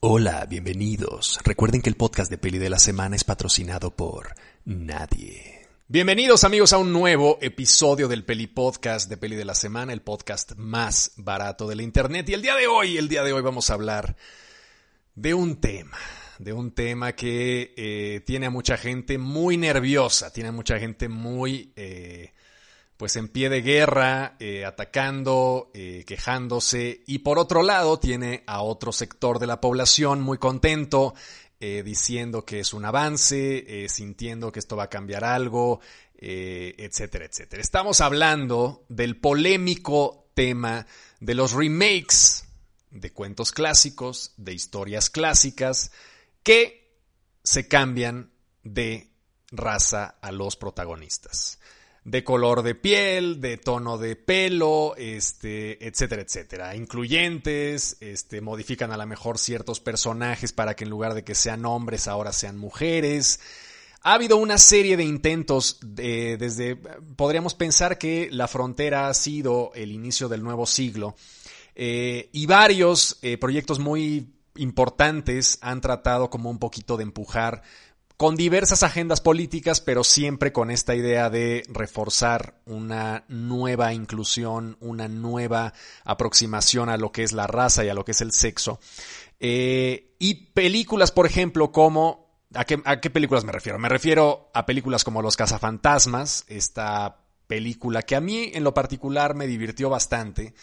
Hola, bienvenidos. Recuerden que el podcast de Peli de la Semana es patrocinado por nadie. Bienvenidos amigos a un nuevo episodio del Peli Podcast de Peli de la Semana, el podcast más barato de la internet. Y el día de hoy, el día de hoy vamos a hablar de un tema, de un tema que eh, tiene a mucha gente muy nerviosa, tiene a mucha gente muy... Eh, pues en pie de guerra, eh, atacando, eh, quejándose, y por otro lado tiene a otro sector de la población muy contento, eh, diciendo que es un avance, sintiendo que esto va a cambiar algo, etcétera, etcétera. Estamos hablando del polémico tema de los remakes de cuentos clásicos, de historias clásicas, que se cambian de raza a los protagonistas de color de piel, de tono de pelo, este, etcétera, etcétera. Incluyentes, este, modifican a lo mejor ciertos personajes para que en lugar de que sean hombres ahora sean mujeres. Ha habido una serie de intentos desde, podríamos pensar que la frontera ha sido el inicio del nuevo siglo eh, y varios eh, proyectos muy importantes han tratado como un poquito de empujar con diversas agendas políticas, pero siempre con esta idea de reforzar una nueva inclusión, una nueva aproximación a lo que es la raza y a lo que es el sexo. Eh, y películas, por ejemplo, como... ¿a qué, ¿A qué películas me refiero? Me refiero a películas como Los Cazafantasmas, esta película que a mí en lo particular me divirtió bastante.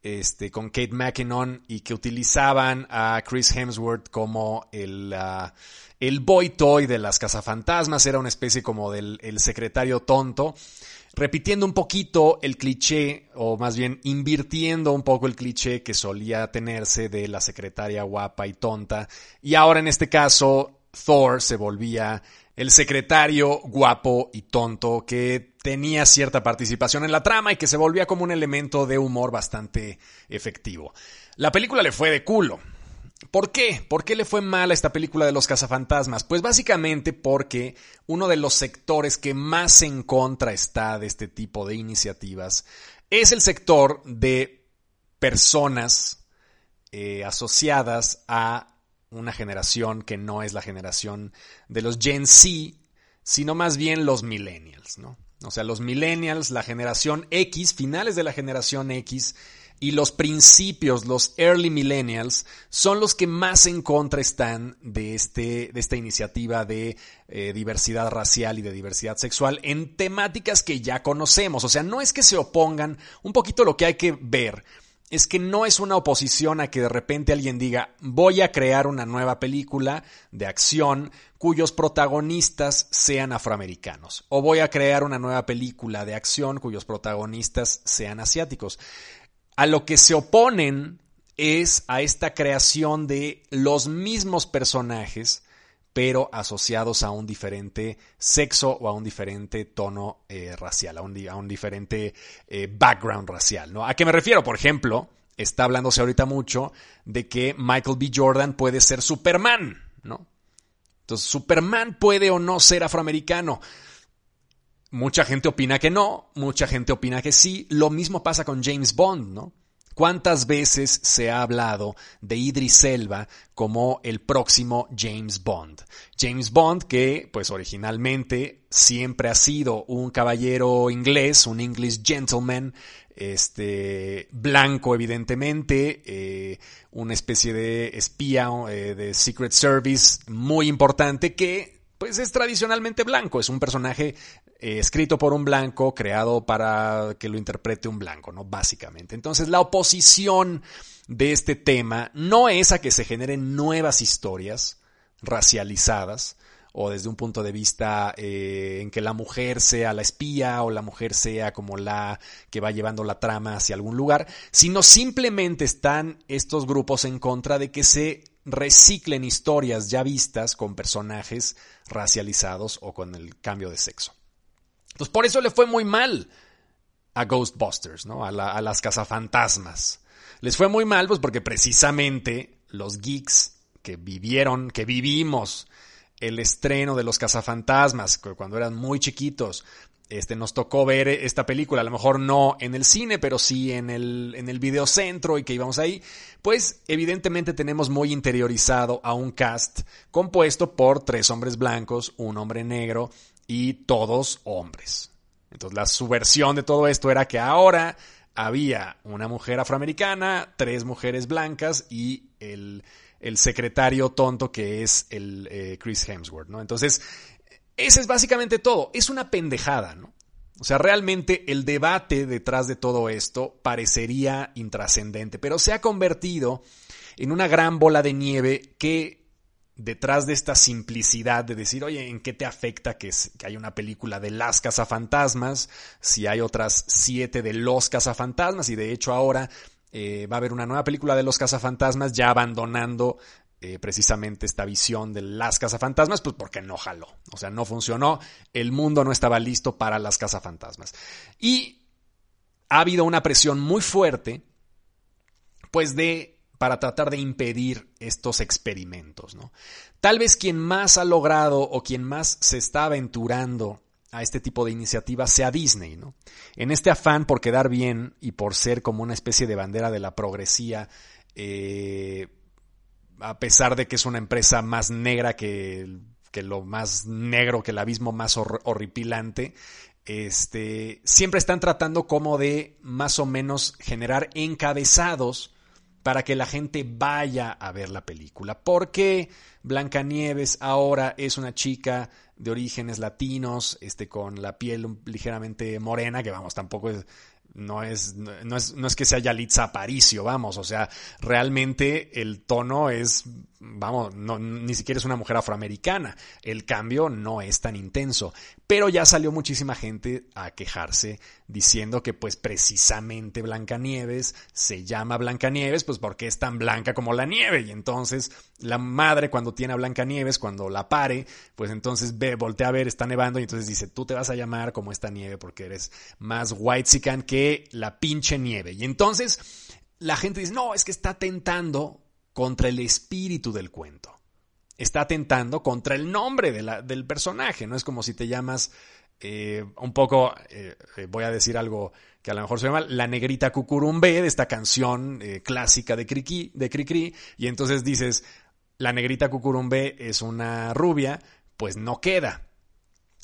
Este, con Kate McKinnon y que utilizaban a Chris Hemsworth como el, ah, el boy toy de las cazafantasmas, era una especie como del el secretario tonto, repitiendo un poquito el cliché, o más bien invirtiendo un poco el cliché que solía tenerse de la secretaria guapa y tonta, y ahora en este caso Thor se volvía el secretario guapo y tonto que tenía cierta participación en la trama y que se volvía como un elemento de humor bastante efectivo. La película le fue de culo. ¿Por qué? ¿Por qué le fue mal a esta película de los cazafantasmas? Pues básicamente porque uno de los sectores que más en contra está de este tipo de iniciativas es el sector de personas eh, asociadas a una generación que no es la generación de los Gen Z, sino más bien los millennials, ¿no? O sea, los millennials, la generación X, finales de la generación X y los principios, los early millennials, son los que más en contra están de, este, de esta iniciativa de eh, diversidad racial y de diversidad sexual en temáticas que ya conocemos. O sea, no es que se opongan, un poquito lo que hay que ver es que no es una oposición a que de repente alguien diga voy a crear una nueva película de acción cuyos protagonistas sean afroamericanos o voy a crear una nueva película de acción cuyos protagonistas sean asiáticos. A lo que se oponen es a esta creación de los mismos personajes pero asociados a un diferente sexo o a un diferente tono eh, racial, a un, a un diferente eh, background racial. ¿no? ¿A qué me refiero? Por ejemplo, está hablándose ahorita mucho de que Michael B. Jordan puede ser Superman, ¿no? Entonces, ¿Superman puede o no ser afroamericano? Mucha gente opina que no, mucha gente opina que sí. Lo mismo pasa con James Bond, ¿no? ¿Cuántas veces se ha hablado de Idris Elba como el próximo James Bond? James Bond que pues originalmente siempre ha sido un caballero inglés, un English gentleman, este blanco evidentemente, eh, una especie de espía eh, de Secret Service muy importante que pues es tradicionalmente blanco, es un personaje eh, escrito por un blanco, creado para que lo interprete un blanco, ¿no? Básicamente. Entonces, la oposición de este tema no es a que se generen nuevas historias racializadas, o desde un punto de vista eh, en que la mujer sea la espía o la mujer sea como la que va llevando la trama hacia algún lugar, sino simplemente están estos grupos en contra de que se reciclen historias ya vistas con personajes racializados o con el cambio de sexo. Entonces, por eso le fue muy mal a Ghostbusters, ¿no? A, a las cazafantasmas. Les fue muy mal, pues porque precisamente los geeks que vivieron, que vivimos el estreno de los cazafantasmas cuando eran muy chiquitos Este, nos tocó ver esta película, a lo mejor no en el cine, pero sí en el, en el videocentro y que íbamos ahí, pues evidentemente tenemos muy interiorizado a un cast compuesto por tres hombres blancos, un hombre negro y todos hombres. Entonces la subversión de todo esto era que ahora había una mujer afroamericana, tres mujeres blancas y el, secretario tonto que es el eh, Chris Hemsworth, ¿no? Entonces, ese es básicamente todo. Es una pendejada, ¿no? O sea, realmente el debate detrás de todo esto parecería intrascendente, pero se ha convertido en una gran bola de nieve que detrás de esta simplicidad de decir, oye, ¿en qué te afecta que, que hay una película de las cazafantasmas? Si hay otras siete de los cazafantasmas y de hecho ahora eh, va a haber una nueva película de los cazafantasmas ya abandonando eh, precisamente esta visión de las cazafantasmas, pues porque no jaló, o sea, no funcionó, el mundo no estaba listo para las cazafantasmas. Y ha habido una presión muy fuerte, pues de, para tratar de impedir estos experimentos, ¿no? Tal vez quien más ha logrado o quien más se está aventurando a este tipo de iniciativas sea Disney, ¿no? En este afán por quedar bien y por ser como una especie de bandera de la progresía, eh, a pesar de que es una empresa más negra que, que lo más negro, que el abismo más horripilante, este, siempre están tratando como de más o menos generar encabezados para que la gente vaya a ver la película. Porque Blancanieves ahora es una chica de orígenes latinos, este, con la piel ligeramente morena, que vamos, tampoco es, no es, no es, no es que sea Yalitza Aparicio, vamos, o sea, realmente el tono es, vamos, no, ni siquiera es una mujer afroamericana, el cambio no es tan intenso, pero ya salió muchísima gente a quejarse diciendo que pues precisamente Blancanieves se llama Blancanieves pues porque es tan blanca como la nieve. Y entonces la madre cuando tiene a Blancanieves, cuando la pare, pues entonces ve, voltea a ver, está nevando y entonces dice, tú te vas a llamar como esta nieve porque eres más white que la pinche nieve. Y entonces la gente dice, no, es que está tentando contra el espíritu del cuento. Está atentando contra el nombre del personaje. No es como si te llamas eh, un poco, eh, eh, voy a decir algo que a lo mejor se llama La Negrita Cucurumbe, de esta canción clásica de Cricri, de Cricri, y entonces dices, La Negrita Cucurumbe es una rubia, pues no queda.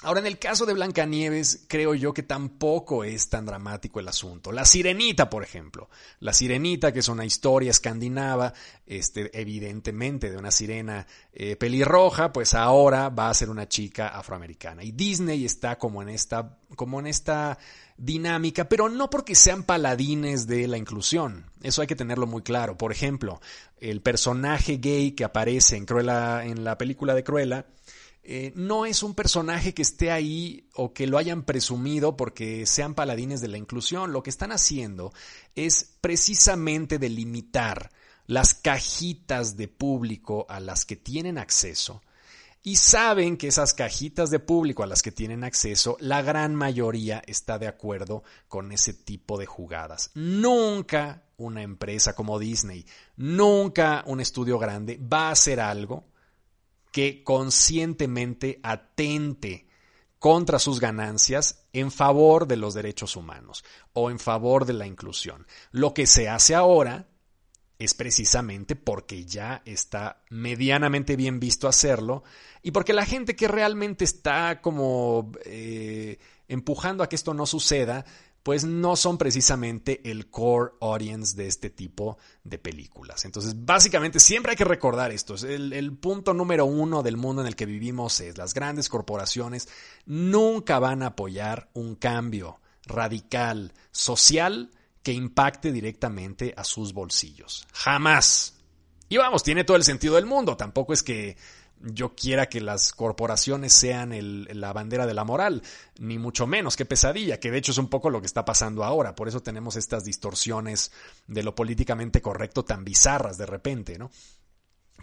Ahora, en el caso de Blancanieves, creo yo que tampoco es tan dramático el asunto. La Sirenita, por ejemplo. La Sirenita, que es una historia escandinava, este, evidentemente de una sirena eh, pelirroja, pues ahora va a ser una chica afroamericana. Y Disney está como en esta, como en esta dinámica, pero no porque sean paladines de la inclusión. Eso hay que tenerlo muy claro. Por ejemplo, el personaje gay que aparece en Cruella, en la película de Cruella, eh, no es un personaje que esté ahí o que lo hayan presumido porque sean paladines de la inclusión. Lo que están haciendo es precisamente delimitar las cajitas de público a las que tienen acceso y saben que esas cajitas de público a las que tienen acceso, la gran mayoría está de acuerdo con ese tipo de jugadas. Nunca una empresa como Disney, nunca un estudio grande va a hacer algo que conscientemente atente contra sus ganancias en favor de los derechos humanos o en favor de la inclusión. Lo que se hace ahora es precisamente porque ya está medianamente bien visto hacerlo y porque la gente que realmente está como eh, empujando a que esto no suceda, pues no son precisamente el core audience de este tipo de películas. Entonces, básicamente, siempre hay que recordar esto. El, punto número uno del mundo en el que vivimos es las grandes corporaciones nunca van a apoyar un cambio radical social que impacte directamente a sus bolsillos. Jamás. Y vamos, tiene todo el sentido del mundo. Tampoco es que yo quiera que las corporaciones sean la bandera de la moral, ni mucho menos, qué pesadilla, que de hecho es un poco lo que está pasando ahora, por eso tenemos estas distorsiones de lo políticamente correcto tan bizarras de repente, ¿no?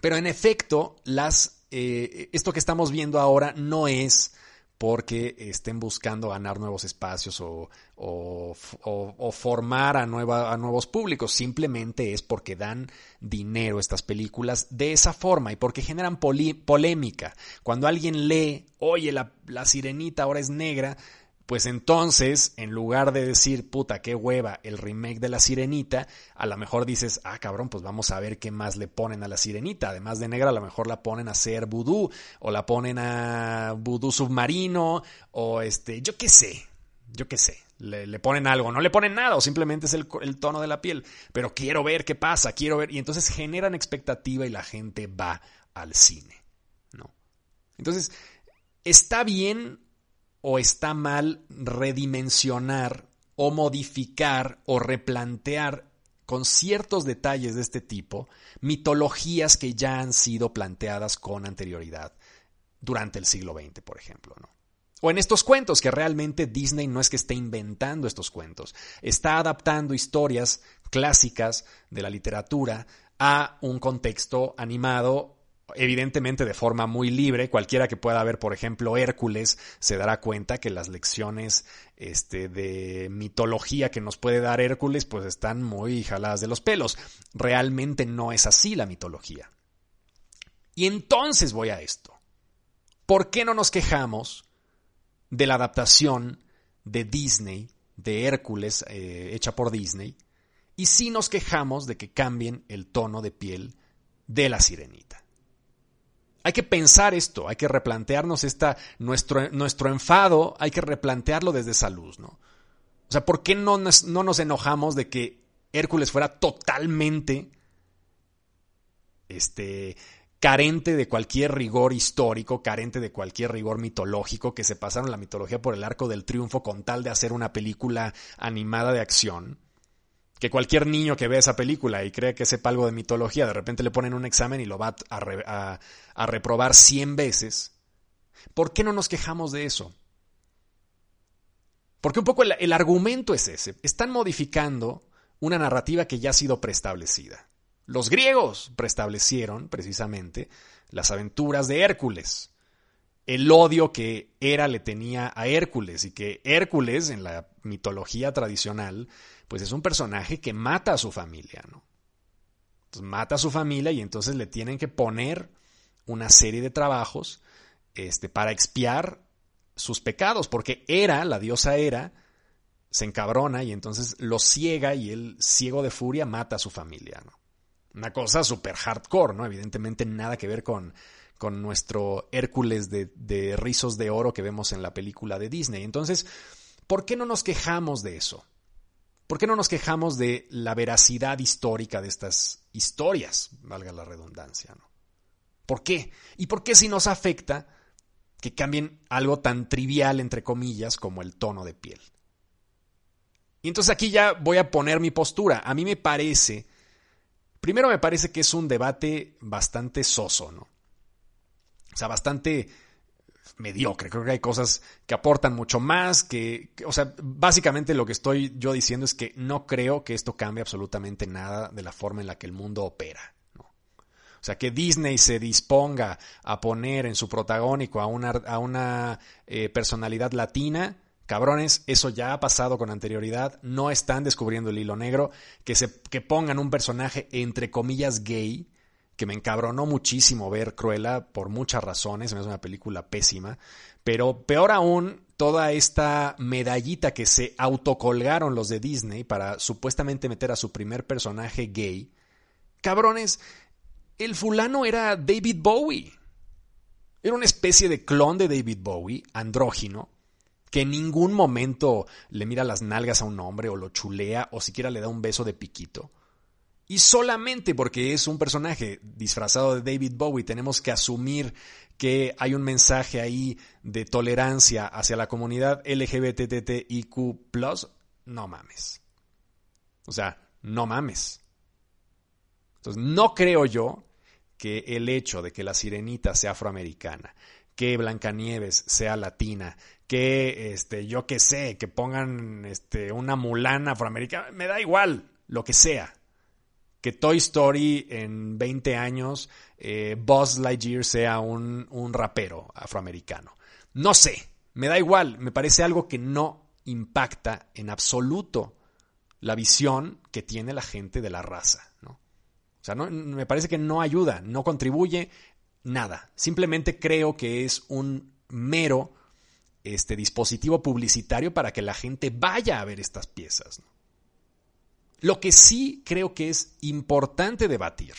Pero en efecto, las, eh, esto que estamos viendo ahora no es porque estén buscando ganar nuevos espacios o, formar a, nueva, a, nuevos públicos. Simplemente es porque dan dinero estas películas de esa forma y porque generan polémica. Cuando alguien lee, oye, la, la sirenita ahora es negra, pues entonces, en lugar de decir, puta, qué hueva, el remake de la sirenita, a lo mejor dices, ah, cabrón, pues vamos a ver qué más le ponen a la sirenita. Además de negra, a lo mejor la ponen a hacer vudú, o la ponen a vudú submarino, o este, yo qué sé, yo qué sé. Le, ponen algo, no le ponen nada, o simplemente es el, el tono de la piel. Pero quiero ver qué pasa, quiero ver. Y entonces generan expectativa y la gente va al cine. ¿no? Entonces, está bien o está mal redimensionar o modificar o replantear con ciertos detalles de este tipo mitologías que ya han sido planteadas con anterioridad durante el siglo XX, por ejemplo, ¿no? O en estos cuentos, que realmente Disney no es que esté inventando estos cuentos, está adaptando historias clásicas de la literatura a un contexto animado evidentemente de forma muy libre. Cualquiera que pueda ver, por ejemplo, Hércules, se dará cuenta que las lecciones este, de mitología que nos puede dar Hércules, pues están muy jaladas de los pelos. Realmente no es así la mitología. Y entonces voy a esto. ¿Por qué no nos quejamos de la adaptación de Disney, de Hércules, eh, hecha por Disney? Y sí nos quejamos de que cambien el tono de piel de la sirenita. Hay que pensar esto, hay que replantearnos esta, nuestro, nuestro enfado, hay que replantearlo desde esa luz, ¿no? O sea, ¿por qué no nos, no nos enojamos de que Hércules fuera totalmente este, carente de cualquier rigor histórico, carente de cualquier rigor mitológico, que se pasaron la mitología por el arco del triunfo con tal de hacer una película animada de acción? Que cualquier niño que vea esa película y cree que sepa algo de mitología, de repente le ponen un examen y lo va a, reprobar 100 veces. ¿Por qué no nos quejamos de eso? Porque un poco el, argumento es ese. Están modificando una narrativa que ya ha sido preestablecida. Los griegos preestablecieron precisamente las aventuras de Hércules, el odio que Hera le tenía a Hércules y que Hércules en la mitología tradicional pues es un personaje que mata a su familia, ¿no? Mata a su familia y entonces le tienen que poner una serie de trabajos este, para expiar sus pecados, porque Era, la diosa Era, se encabrona y entonces lo ciega y él, ciego de furia, mata a su familia, ¿no? Una cosa súper hardcore, ¿no? Evidentemente nada que ver con, con nuestro Hércules de, rizos de oro que vemos en la película de Disney. Entonces, ¿por qué no nos quejamos de eso? ¿Por qué no nos quejamos de la veracidad histórica de estas historias, valga la redundancia? ¿no? ¿Por qué? ¿Y por qué si nos afecta que cambien algo tan trivial, entre comillas, como el tono de piel? Y entonces aquí ya voy a poner mi postura. A mí me parece, primero me parece que es un debate bastante soso, ¿no? O sea, bastante mediocre. Creo que hay cosas que aportan mucho más, que, o sea, básicamente lo que estoy yo diciendo es que no creo que esto cambie absolutamente nada de la forma en la que el mundo opera. O sea, que Disney se disponga a poner en su protagónico a una, a una eh, personalidad latina, cabrones, eso ya ha pasado con anterioridad, no están descubriendo el hilo negro, que, se, que pongan un personaje entre comillas gay, que me encabronó muchísimo ver Cruella por muchas razones, es una película pésima, pero peor aún, toda esta medallita que se autocolgaron los de Disney para supuestamente meter a su primer personaje gay. Cabrones, el fulano era David Bowie. Era una especie de clon de David Bowie, andrógino, que en ningún momento le mira las nalgas a un hombre o lo chulea o siquiera le da un beso de piquito. Y solamente porque es un personaje disfrazado de David Bowie tenemos que asumir que hay un mensaje ahí de tolerancia hacia la comunidad LGBTTIQ. No mames. O sea, no mames. Entonces, no creo yo que el hecho de que la sirenita sea afroamericana, que Blancanieves sea latina, que este, yo qué sé, que pongan este, una mulana afroamericana, me da igual, lo que sea que Toy Story en 20 años, eh, Buzz Lightyear sea un, un rapero afroamericano. No sé, me da igual, me parece algo que no impacta en absoluto la visión que tiene la gente de la raza. ¿no? O sea, no, me parece que no ayuda, no contribuye nada. Simplemente creo que es un mero este dispositivo publicitario para que la gente vaya a ver estas piezas. Lo que sí creo que es importante debatir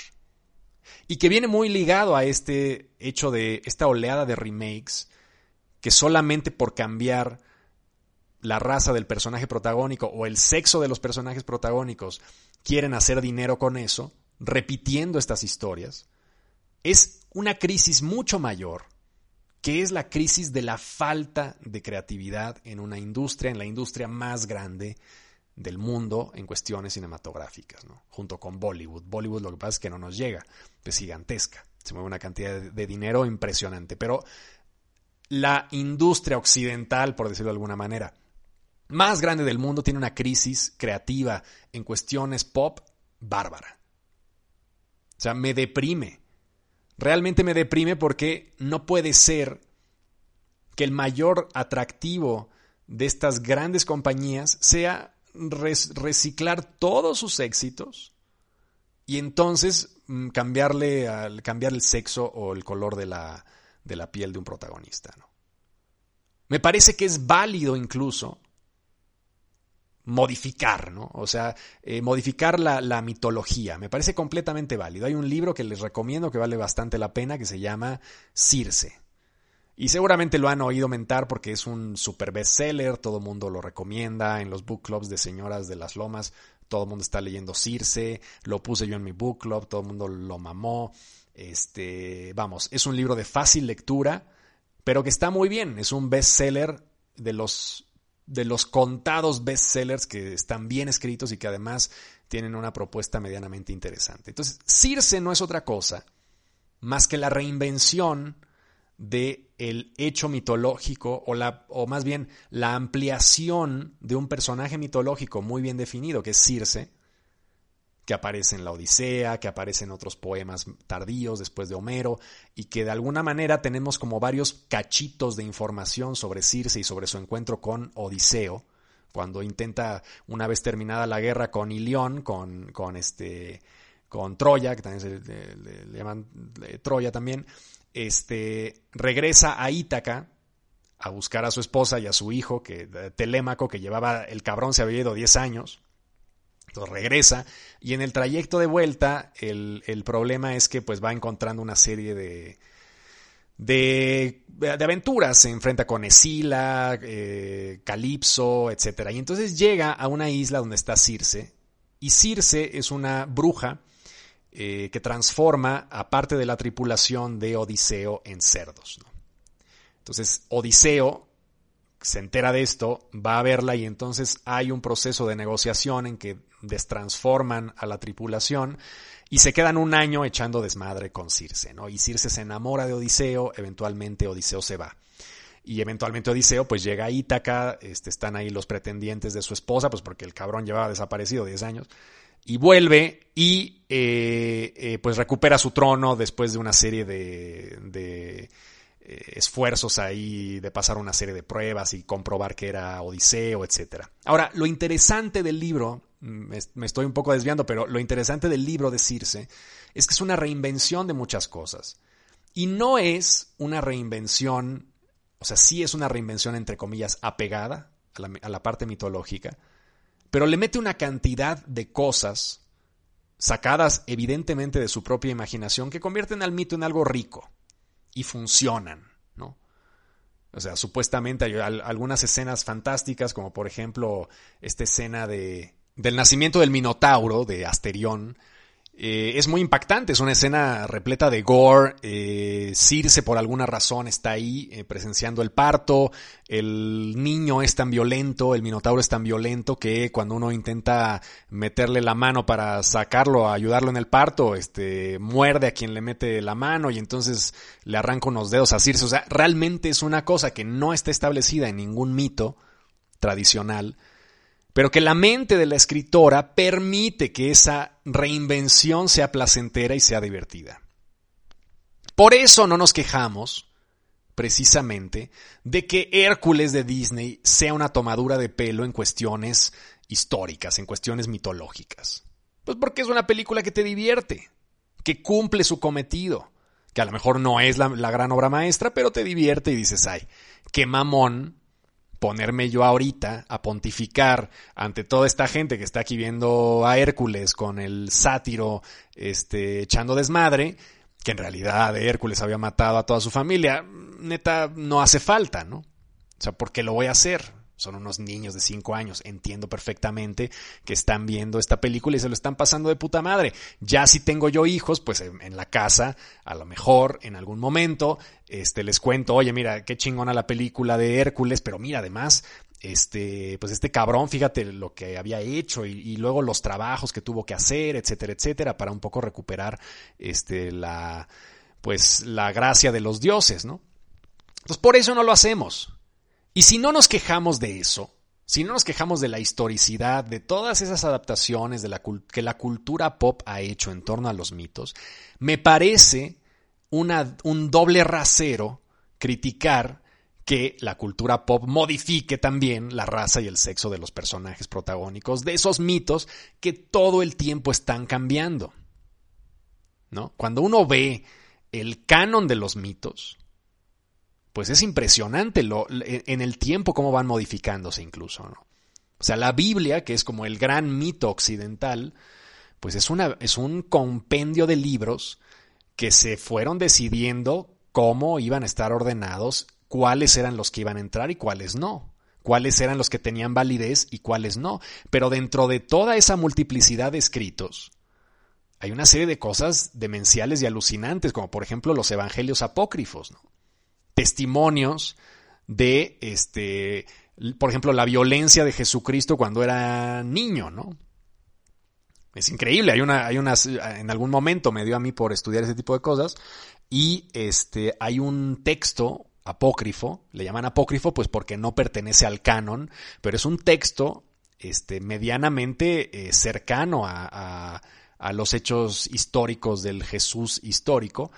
y que viene muy ligado a este hecho de esta oleada de remakes que solamente por cambiar la raza del personaje protagónico o el sexo de los personajes protagónicos quieren hacer dinero con eso, repitiendo estas historias, es una crisis mucho mayor, que es la crisis de la falta de creatividad en una industria, en la industria más grande del mundo en cuestiones cinematográficas, ¿no? junto con Bollywood. Bollywood lo que pasa es que no nos llega, es gigantesca, se mueve una cantidad de dinero impresionante, pero la industria occidental, por decirlo de alguna manera, más grande del mundo, tiene una crisis creativa en cuestiones pop bárbara. O sea, me deprime. Realmente me deprime porque no puede ser que el mayor atractivo de estas grandes compañías sea reciclar todos sus éxitos y entonces mm, cambiarle, al, cambiar el sexo o el color de la, de la piel de un protagonista. ¿no? Me parece que es válido incluso modificar, ¿no? O sea, eh, modificar la, la, mitología. Me parece completamente válido. Hay un libro que les recomiendo que vale bastante la pena que se llama Circe. Y seguramente lo han oído mentar porque es un super bestseller, todo el mundo lo recomienda en los book clubs de señoras de las lomas, todo el mundo está leyendo Circe, lo puse yo en mi book club, todo el mundo lo mamó. Este, vamos, es un libro de fácil lectura, pero que está muy bien, es un bestseller de los de los contados bestsellers que están bien escritos y que además tienen una propuesta medianamente interesante. Entonces, Circe no es otra cosa más que la reinvención de el hecho mitológico o, la, o más bien la ampliación de un personaje mitológico muy bien definido que es Circe, que aparece en la Odisea, que aparece en otros poemas tardíos después de Homero, y que de alguna manera tenemos como varios cachitos de información sobre Circe y sobre su encuentro con Odiseo, cuando intenta, una vez terminada la guerra con Ilión, con, con, este, con Troya, que también se le, llaman Troya también, este, regresa a Ítaca a buscar a su esposa y a su hijo, que Telémaco, que llevaba, el cabrón se había ido 10 años, entonces regresa y en el trayecto de vuelta el, problema es que pues va encontrando una serie de, de, de aventuras. Se enfrenta con Escila, eh, Calipso, etc. Y entonces llega a una isla donde está Circe. Y Circe es una bruja eh, que transforma a parte de la tripulación de Odiseo en cerdos. Entonces Odiseo se entera de esto, va a verla y entonces hay un proceso de negociación en que destransforman a la tripulación y se quedan un año echando desmadre con Circe, ¿no? Y Circe se enamora de Odiseo, eventualmente Odiseo se va. Y eventualmente Odiseo pues llega a Ítaca, este, están ahí los pretendientes de su esposa, pues porque el cabrón llevaba desaparecido 10 años, y vuelve y eh, eh, pues recupera su trono después de una serie de eh, esfuerzos ahí de pasar una serie de pruebas y comprobar que era Odiseo, etc. Ahora, lo interesante del libro, mm, me estoy un poco desviando, pero lo interesante del libro de Circe es que es una reinvención de muchas cosas. Y no es una reinvención, o sea, sí es una reinvención entre comillas apegada a la parte mitológica, pero le mete una cantidad de cosas sacadas evidentemente de su propia imaginación que convierten al mito en algo rico y funcionan, ¿no? O sea, supuestamente hay algunas escenas fantásticas, como por ejemplo esta escena de, del nacimiento del Minotauro de Asterión, eh, es muy impactante, es una escena repleta de gore. Eh, Circe, por alguna razón, está ahí eh, presenciando el parto. El niño es tan violento, el minotauro es tan violento que cuando uno intenta meterle la mano para sacarlo, ayudarlo en el parto, este, muerde a quien le mete la mano y entonces le arranca unos dedos a Circe. O sea, realmente es una cosa que no está establecida en ningún mito tradicional pero que la mente de la escritora permite que esa reinvención sea placentera y sea divertida. Por eso no nos quejamos, precisamente, de que Hércules de Disney sea una tomadura de pelo en cuestiones históricas, en cuestiones mitológicas. Pues porque es una película que te divierte, que cumple su cometido, que a lo mejor no es la, gran obra maestra, pero te divierte y dices, ay, qué mamón ponerme yo ahorita a pontificar ante toda esta gente que está aquí viendo a Hércules con el sátiro este, echando desmadre, que en realidad Hércules había matado a toda su familia, neta, no hace falta, ¿no? O sea, ¿por qué lo voy a hacer? Son unos niños de 5 años, entiendo perfectamente que están viendo esta película y se lo están pasando de puta madre. Ya si tengo yo hijos, pues en, la casa, a lo mejor en algún momento, este, les cuento, oye, mira, qué chingona la película de Hércules, pero mira, además, este, pues este cabrón, fíjate lo que había hecho y, y, luego los trabajos que tuvo que hacer, etcétera, etcétera, para un poco recuperar, este, la, pues la gracia de los dioses, ¿no? Entonces por eso no lo hacemos. Y si no nos quejamos de eso, si no nos quejamos de la historicidad, de todas esas adaptaciones de que la cultura pop ha hecho en torno a los mitos, me parece un doble rasero criticar que la cultura pop modifique también la raza y el sexo de los personajes protagónicos de esos mitos que todo el tiempo están cambiando. ¿No? Cuando uno ve el canon de los mitos, pues es impresionante lo, en el tiempo cómo van modificándose incluso, ¿no? O sea, la Biblia, que es como el gran mito occidental, pues es, una, es un compendio de libros que se fueron decidiendo cómo iban a estar ordenados, cuáles eran los que iban a entrar y cuáles no, cuáles eran los que tenían validez y cuáles no. Pero dentro de toda esa multiplicidad de escritos, hay una serie de cosas demenciales y alucinantes, como por ejemplo los evangelios apócrifos, ¿no? Testimonios de, este, por ejemplo, la violencia de Jesucristo cuando era niño, ¿no? Es increíble, hay una, hay unas, en algún momento me dio a mí por estudiar ese tipo de cosas y este, hay un texto apócrifo, le llaman apócrifo pues porque no pertenece al canon, pero es un texto este, medianamente eh, cercano a, a, los hechos históricos del Jesús histórico,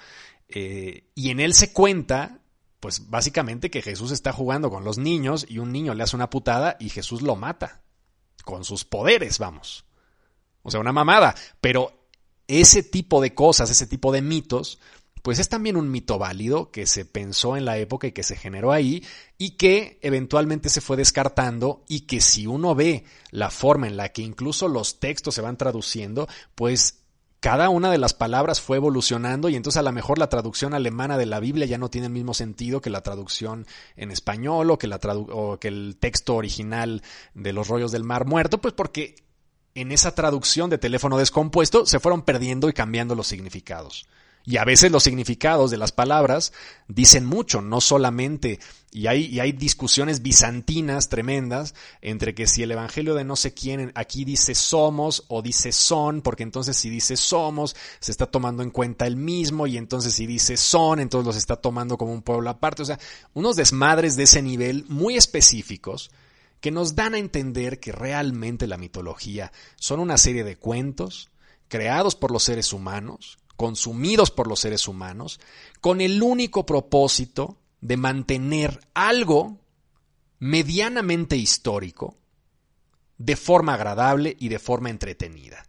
eh, y en él se cuenta pues básicamente que Jesús está jugando con los niños y un niño le hace una putada y Jesús lo mata. Con sus poderes, vamos. O sea, una mamada. Pero ese tipo de cosas, ese tipo de mitos, pues es también un mito válido que se pensó en la época y que se generó ahí y que eventualmente se fue descartando y que si uno ve la forma en la que incluso los textos se van traduciendo, pues cada una de las palabras fue evolucionando y entonces a lo mejor la traducción alemana de la Biblia ya no tiene el mismo sentido que la traducción en español o que, la que el texto original de los rollos del mar muerto, pues porque en esa traducción de teléfono descompuesto se fueron perdiendo y cambiando los significados. Y a veces los significados de las palabras dicen mucho, no solamente, y hay, y hay discusiones bizantinas tremendas entre que si el evangelio de no sé quién aquí dice somos o dice son, porque entonces si dice somos, se está tomando en cuenta el mismo, y entonces si dice son, entonces los está tomando como un pueblo aparte. O sea, unos desmadres de ese nivel muy específicos que nos dan a entender que realmente la mitología son una serie de cuentos creados por los seres humanos, consumidos por los seres humanos, con el único propósito de mantener algo medianamente histórico de forma agradable y de forma entretenida.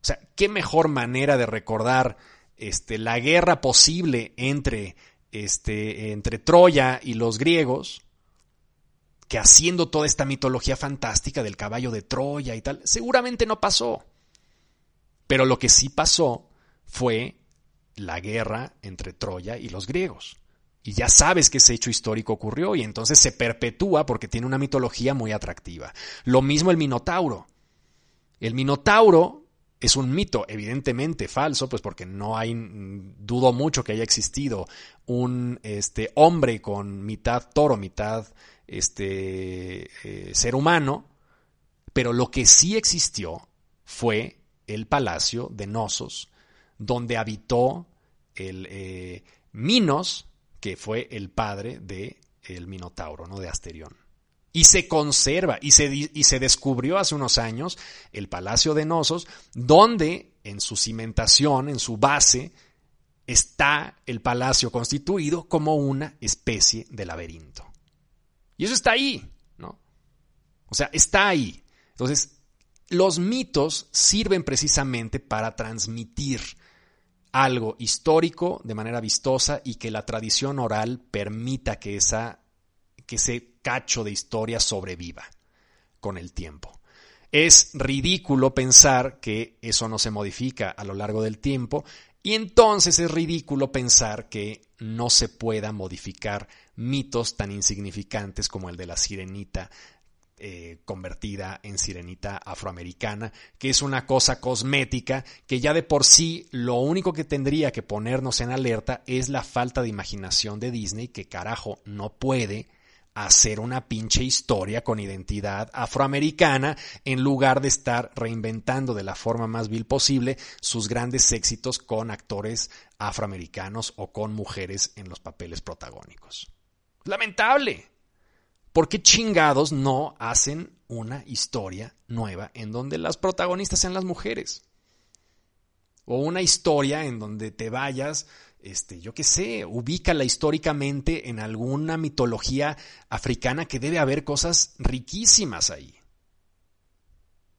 O sea, qué mejor manera de recordar este, la guerra posible entre, este, entre Troya y los griegos que haciendo toda esta mitología fantástica del caballo de Troya y tal, seguramente no pasó. Pero lo que sí pasó fue la guerra entre Troya y los griegos. Y ya sabes que ese hecho histórico ocurrió y entonces se perpetúa porque tiene una mitología muy atractiva. Lo mismo el Minotauro. El Minotauro es un mito evidentemente falso, pues porque no hay, dudo mucho que haya existido un este, hombre con mitad toro, mitad este, eh, ser humano, pero lo que sí existió fue el palacio de Nosos, donde habitó el eh, Minos, que fue el padre de el Minotauro, ¿no? de Asterión. Y se conserva y se, y se descubrió hace unos años el Palacio de Nosos, donde en su cimentación, en su base, está el palacio constituido como una especie de laberinto. Y eso está ahí, ¿no? O sea, está ahí. Entonces, los mitos sirven precisamente para transmitir algo histórico de manera vistosa y que la tradición oral permita que, esa, que ese cacho de historia sobreviva con el tiempo. Es ridículo pensar que eso no se modifica a lo largo del tiempo y entonces es ridículo pensar que no se pueda modificar mitos tan insignificantes como el de la sirenita eh, convertida en sirenita afroamericana, que es una cosa cosmética que ya de por sí lo único que tendría que ponernos en alerta es la falta de imaginación de Disney que carajo no puede hacer una pinche historia con identidad afroamericana en lugar de estar reinventando de la forma más vil posible sus grandes éxitos con actores afroamericanos o con mujeres en los papeles protagónicos. Lamentable. ¿Por qué chingados no hacen una historia nueva en donde las protagonistas sean las mujeres? O una historia en donde te vayas este, yo qué sé, ubícala históricamente en alguna mitología africana que debe haber cosas riquísimas ahí.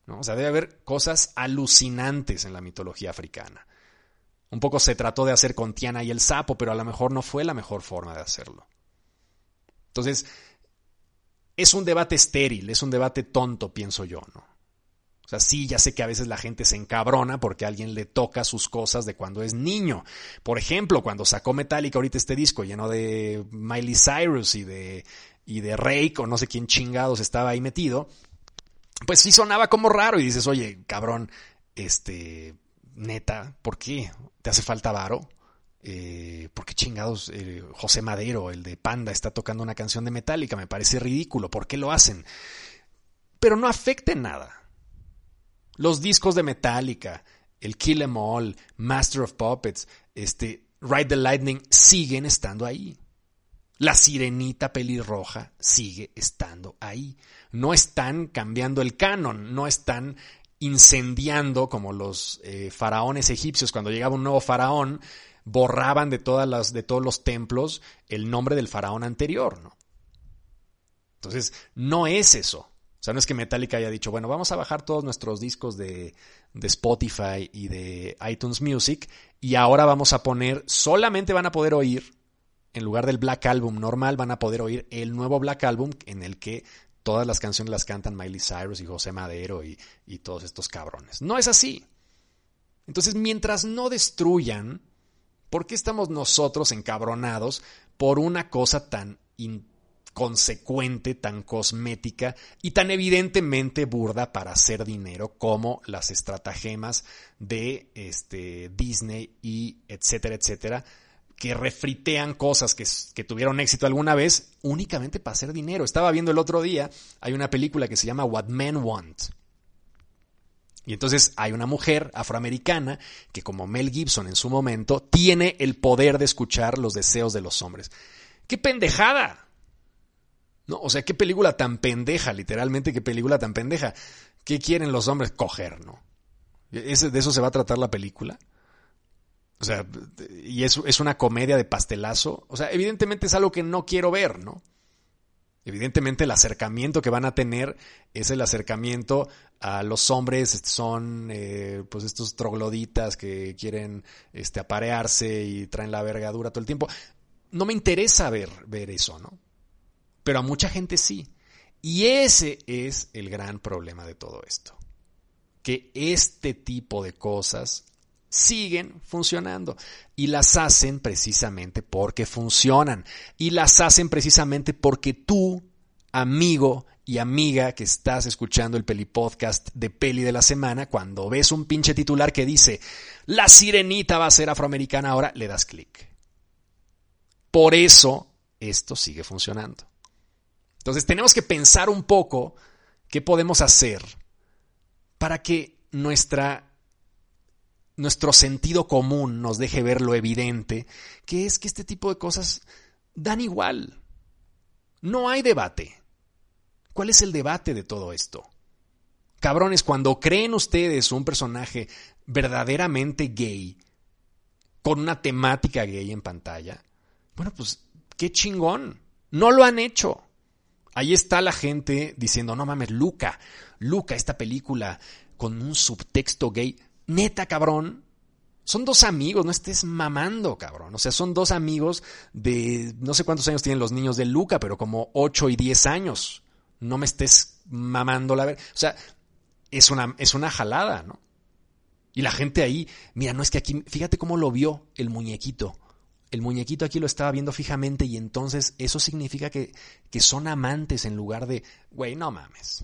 ¿no? O sea, debe haber cosas alucinantes en la mitología africana. Un poco se trató de hacer con Tiana y el sapo, pero a lo mejor no fue la mejor forma de hacerlo. Entonces, es un debate estéril, es un debate tonto, pienso yo, ¿no? O sea, sí, ya sé que a veces la gente se encabrona porque alguien le toca sus cosas de cuando es niño. Por ejemplo, cuando sacó Metallica ahorita este disco lleno de Miley Cyrus y de, y de Rake o no sé quién chingados estaba ahí metido, pues sí sonaba como raro y dices, oye, cabrón, este, neta, ¿por qué? ¿Te hace falta varo? Eh, ¿Por qué chingados eh, José Madero, el de Panda, está tocando una canción de Metallica? Me parece ridículo. ¿Por qué lo hacen? Pero no afecta en nada. Los discos de Metallica, el Kill Em All, Master of Puppets, este, Ride the Lightning siguen estando ahí. La sirenita pelirroja sigue estando ahí. No están cambiando el canon, no están incendiando como los eh, faraones egipcios cuando llegaba un nuevo faraón borraban de todas las de todos los templos el nombre del faraón anterior, ¿no? Entonces, no es eso. O sea, no es que Metallica haya dicho, bueno, vamos a bajar todos nuestros discos de, de, Spotify y de iTunes Music y ahora vamos a poner, solamente van a poder oír, en lugar del Black Album normal, van a poder oír el nuevo Black Album en el que todas las canciones las cantan Miley Cyrus y José Madero y, y todos estos cabrones. No es así. Entonces, mientras no destruyan, ¿por qué estamos nosotros encabronados por una cosa tan consecuente, tan cosmética y tan evidentemente burda para hacer dinero como las estratagemas de este, Disney y etcétera, etcétera, que refritean cosas que, tuvieron éxito alguna vez únicamente para hacer dinero. Estaba viendo el otro día, hay una película que se llama What Men Want. Y entonces hay una mujer afroamericana que como Mel Gibson en su momento tiene el poder de escuchar los deseos de los hombres. ¡Qué pendejada! No, o sea, qué película tan pendeja, literalmente qué película tan pendeja. ¿Qué quieren los hombres? Coger, ¿no? ¿De eso se va a tratar la película? O sea, y es, es una comedia de pastelazo. O sea, evidentemente es algo que no quiero ver, ¿no? Evidentemente el acercamiento que van a tener es el acercamiento a los hombres, son eh, pues estos trogloditas que quieren este, aparearse y traen la vergadura todo el tiempo. No me interesa ver, ver eso, ¿no? pero a mucha gente sí. Y ese es el gran problema de todo esto. Que este tipo de cosas siguen funcionando y las hacen precisamente porque funcionan y las hacen precisamente porque tú, amigo y amiga que estás escuchando el Peli Podcast de Peli de la Semana, cuando ves un pinche titular que dice La sirenita va a ser afroamericana ahora, le das clic. Por eso esto sigue funcionando. Entonces tenemos que pensar un poco qué podemos hacer para que nuestra, nuestro sentido común nos deje ver lo evidente, que es que este tipo de cosas dan igual. No hay debate. ¿Cuál es el debate de todo esto? Cabrones, cuando creen ustedes un personaje verdaderamente gay, con una temática gay en pantalla, bueno, pues qué chingón. No lo han hecho. Ahí está la gente diciendo, no mames, Luca, Luca, esta película con un subtexto gay. Neta, cabrón. Son dos amigos, no estés mamando, cabrón. O sea, son dos amigos de no sé cuántos años tienen los niños de Luca, pero como 8 y 10 años. No me estés mamando la ver. O sea, es una, es una jalada, ¿no? Y la gente ahí, mira, no es que aquí, fíjate cómo lo vio el muñequito. El muñequito aquí lo estaba viendo fijamente y entonces eso significa que, que son amantes en lugar de, güey, no mames.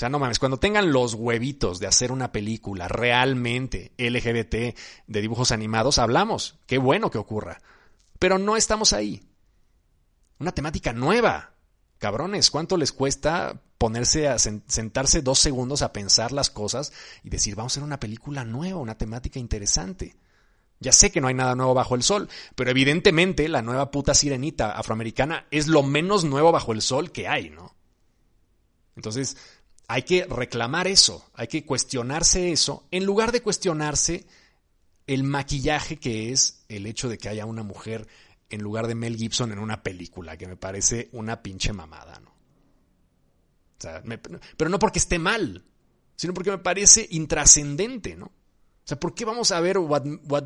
O sea, no mames, cuando tengan los huevitos de hacer una película realmente LGBT de dibujos animados, hablamos. Qué bueno que ocurra. Pero no estamos ahí. Una temática nueva. Cabrones, ¿cuánto les cuesta ponerse a sentarse dos segundos a pensar las cosas y decir, vamos a hacer una película nueva, una temática interesante? Ya sé que no hay nada nuevo bajo el sol, pero evidentemente la nueva puta sirenita afroamericana es lo menos nuevo bajo el sol que hay, ¿no? Entonces, hay que reclamar eso, hay que cuestionarse eso, en lugar de cuestionarse el maquillaje que es el hecho de que haya una mujer en lugar de Mel Gibson en una película, que me parece una pinche mamada, ¿no? O sea, pero no porque esté mal, sino porque me parece intrascendente, ¿no? O sea, ¿por qué vamos a ver what, what,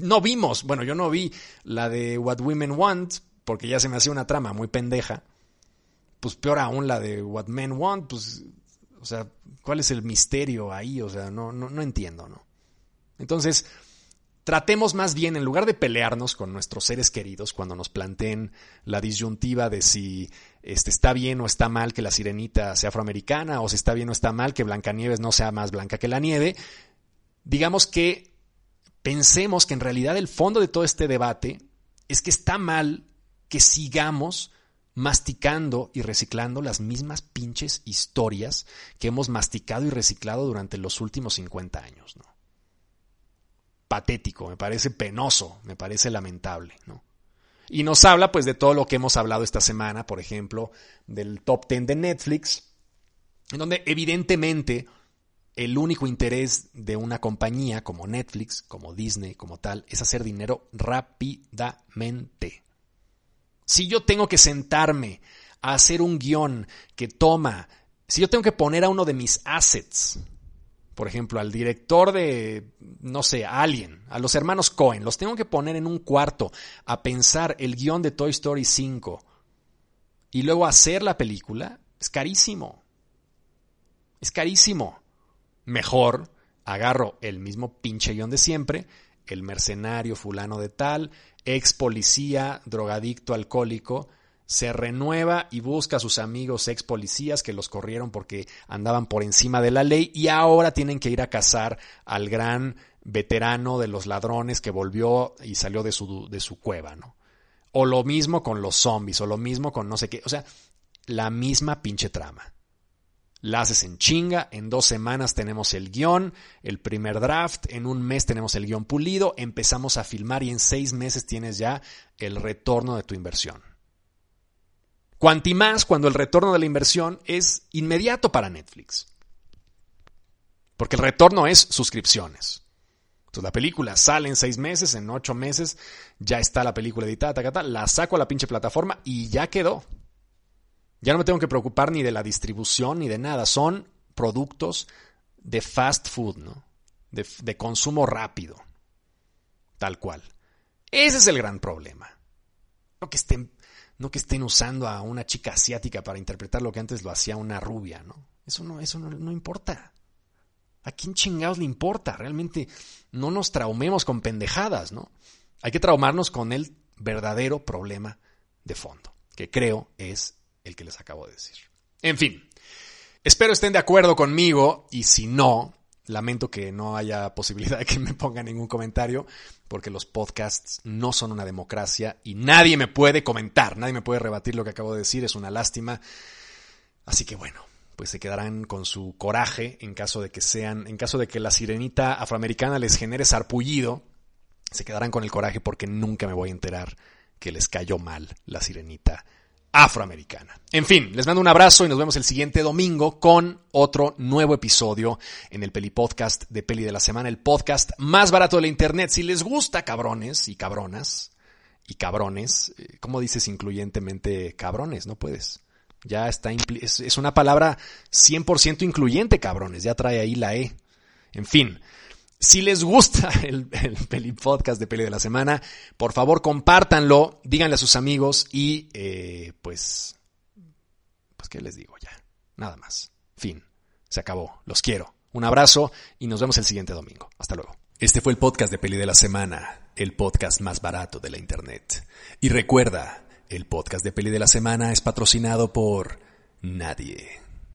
no vimos? Bueno, yo no vi la de What Women Want, porque ya se me hacía una trama muy pendeja. Pues peor aún la de What Men Want, pues o sea, ¿cuál es el misterio ahí? O sea, no, no, entiendo, ¿no? Entonces, tratemos más bien, en lugar de pelearnos con nuestros seres queridos cuando nos planteen la disyuntiva de si este, está bien o está mal que la sirenita sea afroamericana, o si está bien o está mal que Blancanieves no sea más blanca que la nieve, digamos que pensemos que en realidad el fondo de todo este debate es que está mal que sigamos masticando y reciclando las mismas pinches historias que hemos masticado y reciclado durante los últimos 50 años. Patético, me parece penoso, me parece lamentable, ¿no? Y nos habla pues de todo lo que hemos hablado esta semana, por ejemplo, del top 10 de Netflix, en donde evidentemente el único interés de una compañía como Netflix, como Disney, como tal, es hacer dinero rápidamente. Si yo tengo que sentarme a hacer un guion que toma, si yo tengo que poner a uno de mis assets, por ejemplo, al director de, no sé, Alien, a los hermanos Cohen, los tengo que poner en un cuarto a pensar el guion de Toy Story 5 y luego hacer la película, es carísimo. Es carísimo. Mejor agarro el mismo pinche guion de siempre, el mercenario fulano de tal, ex policía, drogadicto, alcohólico, se renueva y busca a sus amigos ex policías que los corrieron porque andaban por encima de la ley y ahora tienen que ir a cazar al gran veterano de los ladrones que volvió y salió de su, de su cueva, ¿no? O lo mismo con los zombies, o lo mismo con no sé qué, o sea, la misma pinche trama la haces en chinga, en dos semanas tenemos el guion, el primer draft, en un mes tenemos el guion pulido, empezamos a filmar y en seis meses tienes ya el retorno de tu inversión. Cuanti más cuando el retorno de la inversión es inmediato para Netflix. Porque el retorno es suscripciones. Entonces la película sale en seis meses, en ocho meses, ya está la película editada, la saco a la pinche plataforma y ya quedó. Ya no me tengo que preocupar ni de la distribución ni de nada. Son productos de fast food, ¿no? De, consumo rápido. Tal cual. Ese es el gran problema. No que estén, no que estén usando a una chica asiática para interpretar lo que antes lo hacía una rubia, ¿no? Eso no, eso no, no importa. ¿A quién chingados le importa? Realmente no nos traumemos con pendejadas, ¿no? Hay que traumarnos con el verdadero problema de fondo, que creo es el que les acabo de decir. En fin, espero estén de acuerdo conmigo y si no, lamento que no haya posibilidad de que me pongan ningún comentario porque los podcasts no son una democracia y nadie me puede comentar, nadie me puede rebatir lo que acabo de decir, es una lástima. Así que bueno, pues se quedarán con su coraje en caso de que sean, en caso de que la sirenita afroamericana les genere sarpullido, se quedarán con el coraje porque nunca me voy a enterar que les cayó mal la sirenita afroamericana. En fin, les mando un abrazo y nos vemos el siguiente domingo con otro nuevo episodio en el Peli Podcast de Peli de la Semana, el podcast más barato de la internet. Si les gusta cabrones y cabronas y cabrones, eh, ¿cómo dices incluyentemente cabrones? No puedes. Ya está, es, es una palabra 100% incluyente cabrones, ya trae ahí la E. En fin, Si les gusta el, el, Peli Podcast de Peli de la Semana, por favor compártanlo, díganle a sus amigos y eh, pues, pues, ¿qué les digo ya? Nada más. Fin. Se acabó. Los quiero. Un abrazo y nos vemos el siguiente domingo. Hasta luego. Este fue el podcast de Peli de la Semana, el podcast más barato de la Internet. Y recuerda, el podcast de Peli de la Semana es patrocinado por nadie.